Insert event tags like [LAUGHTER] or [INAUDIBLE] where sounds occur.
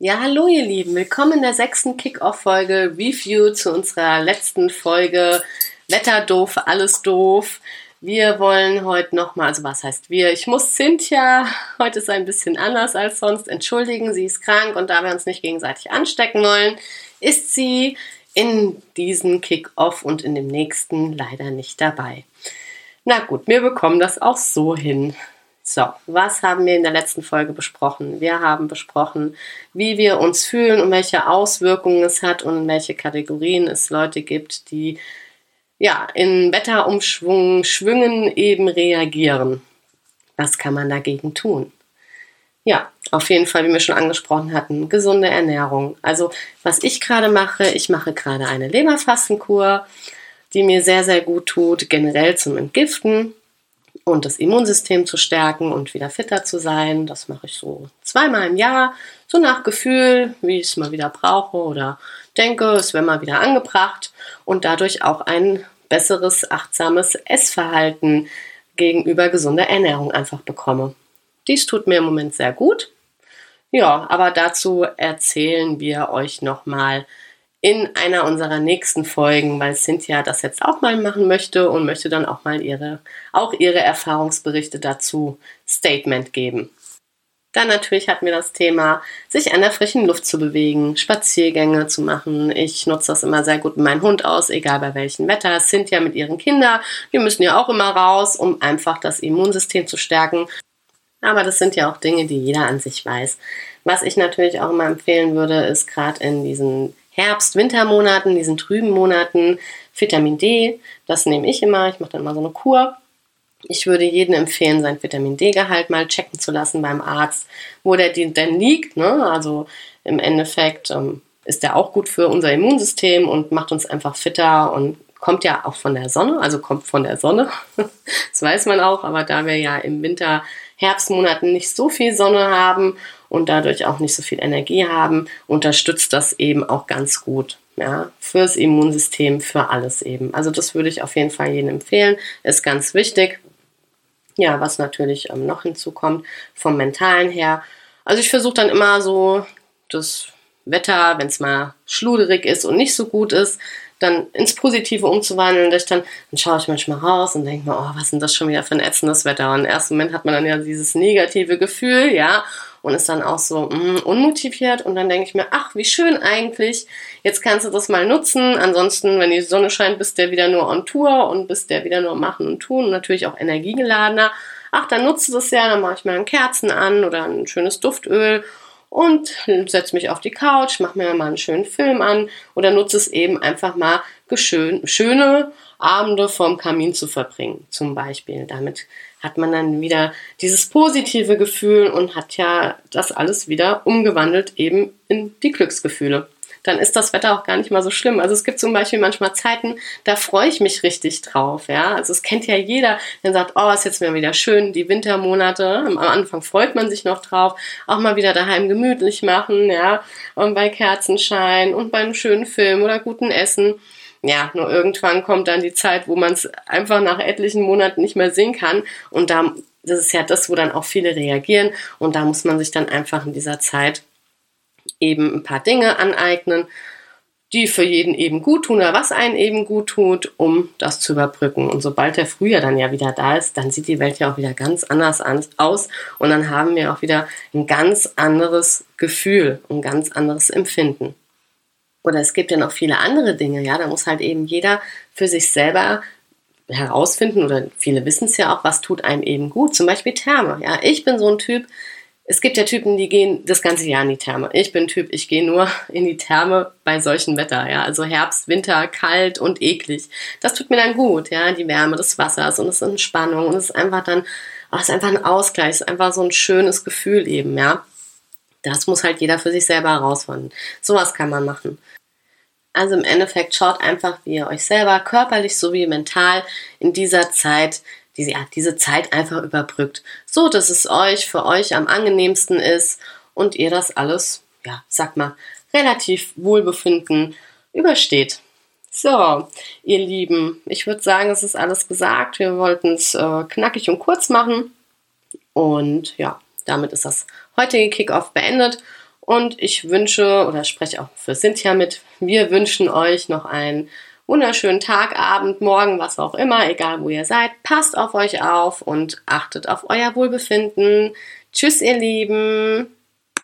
Ja, hallo ihr Lieben, willkommen in der sechsten Kick-Off-Folge Review zu unserer letzten Folge Wetter doof, alles doof. Wir wollen heute nochmal, also was heißt wir? Ich muss Cynthia, heute ist ein bisschen anders als sonst, entschuldigen, sie ist krank und da wir uns nicht gegenseitig anstecken wollen, ist sie in diesem Kick-Off und in dem nächsten leider nicht dabei. Na gut, wir bekommen das auch so hin. So, was haben wir in der letzten Folge besprochen? Wir haben besprochen, wie wir uns fühlen und welche Auswirkungen es hat und in welche Kategorien es Leute gibt, die ja in Wetterumschwung, Schwüngen eben reagieren. Was kann man dagegen tun? Ja, auf jeden Fall, wie wir schon angesprochen hatten, gesunde Ernährung. Also, was ich gerade mache, ich mache gerade eine Leberfastenkur, die mir sehr, sehr gut tut, generell zum Entgiften und das Immunsystem zu stärken und wieder fitter zu sein. Das mache ich so zweimal im Jahr, so nach Gefühl, wie ich es mal wieder brauche oder denke, es wäre mal wieder angebracht und dadurch auch ein besseres, achtsames Essverhalten gegenüber gesunder Ernährung einfach bekomme. Dies tut mir im Moment sehr gut. Ja, aber dazu erzählen wir euch nochmal in einer unserer nächsten Folgen, weil Cynthia das jetzt auch mal machen möchte und möchte dann auch mal ihre, auch ihre Erfahrungsberichte dazu Statement geben. Dann natürlich hatten wir das Thema, sich an der frischen Luft zu bewegen, Spaziergänge zu machen. Ich nutze das immer sehr gut mit meinem Hund aus, egal bei welchem Wetter. Cynthia mit ihren Kindern, die müssen ja auch immer raus, um einfach das Immunsystem zu stärken. Aber das sind ja auch Dinge, die jeder an sich weiß. Was ich natürlich auch immer empfehlen würde, ist gerade in diesen Herbst-Wintermonaten, diesen trüben Monaten, Vitamin D. Das nehme ich immer. Ich mache dann mal so eine Kur. Ich würde jedem empfehlen, sein Vitamin D-Gehalt mal checken zu lassen beim Arzt, wo der denn liegt. Ne? Also im Endeffekt ähm, ist der auch gut für unser Immunsystem und macht uns einfach fitter und kommt ja auch von der Sonne, also kommt von der Sonne. [LAUGHS] das weiß man auch, aber da wir ja im Winter, Herbstmonaten nicht so viel Sonne haben und dadurch auch nicht so viel Energie haben, unterstützt das eben auch ganz gut. Ja, fürs Immunsystem, für alles eben. Also das würde ich auf jeden Fall jedem empfehlen. Ist ganz wichtig. Ja, was natürlich ähm, noch hinzukommt, vom Mentalen her. Also ich versuche dann immer so das Wetter, wenn es mal schluderig ist und nicht so gut ist, dann ins Positive umzuwandeln. Und dann, dann schaue ich manchmal raus und denke mir, oh, was ist denn das schon wieder für ein ätzendes Wetter? Und im ersten Moment hat man dann ja dieses negative Gefühl, ja, und ist dann auch so mm, unmotiviert. Und dann denke ich mir, ach, wie schön eigentlich. Jetzt kannst du das mal nutzen. Ansonsten, wenn die Sonne scheint, bist du wieder nur on Tour und bist der wieder nur machen und tun und natürlich auch energiegeladener. Ach, dann nutze das ja, dann mache ich mir Kerzen an oder ein schönes Duftöl und setze mich auf die Couch, mache mir mal einen schönen Film an oder nutze es eben einfach mal schöne Abende vorm Kamin zu verbringen, zum Beispiel. Damit hat man dann wieder dieses positive Gefühl und hat ja das alles wieder umgewandelt eben in die Glücksgefühle dann ist das Wetter auch gar nicht mal so schlimm. Also es gibt zum Beispiel manchmal Zeiten, da freue ich mich richtig drauf. Ja, also es kennt ja jeder, der sagt, oh, ist jetzt mal wieder schön, die Wintermonate. Am Anfang freut man sich noch drauf, auch mal wieder daheim gemütlich machen, ja, und bei Kerzenschein und beim schönen Film oder guten Essen. Ja, nur irgendwann kommt dann die Zeit, wo man es einfach nach etlichen Monaten nicht mehr sehen kann. Und da, das ist ja das, wo dann auch viele reagieren. Und da muss man sich dann einfach in dieser Zeit eben ein paar Dinge aneignen, die für jeden eben gut tun oder was einen eben gut tut, um das zu überbrücken. Und sobald der Frühjahr dann ja wieder da ist, dann sieht die Welt ja auch wieder ganz anders aus und dann haben wir auch wieder ein ganz anderes Gefühl, ein ganz anderes Empfinden. Oder es gibt ja noch viele andere Dinge, ja, da muss halt eben jeder für sich selber herausfinden oder viele wissen es ja auch, was tut einem eben gut. Zum Beispiel Therme. Ja, ich bin so ein Typ, es gibt ja Typen, die gehen das ganze Jahr in die Therme. Ich bin Typ, ich gehe nur in die Therme bei solchen Wetter, ja. Also Herbst, Winter, kalt und eklig. Das tut mir dann gut, ja. Die Wärme des Wassers und ist Entspannung und es ist einfach dann, oh, es ist einfach ein Ausgleich, es ist einfach so ein schönes Gefühl eben, ja. Das muss halt jeder für sich selber herausfinden. Sowas kann man machen. Also im Endeffekt schaut einfach, wie ihr euch selber körperlich sowie mental in dieser Zeit diese, ja, diese Zeit einfach überbrückt, so dass es euch für euch am angenehmsten ist und ihr das alles, ja, sag mal, relativ wohlbefinden übersteht. So, ihr Lieben, ich würde sagen, es ist alles gesagt. Wir wollten es äh, knackig und kurz machen. Und ja, damit ist das heutige Kickoff beendet. Und ich wünsche oder spreche auch für Cynthia mit, wir wünschen euch noch einen wunderschönen Tag, Abend, Morgen, was auch immer, egal wo ihr seid. Passt auf euch auf und achtet auf euer Wohlbefinden. Tschüss, ihr Lieben.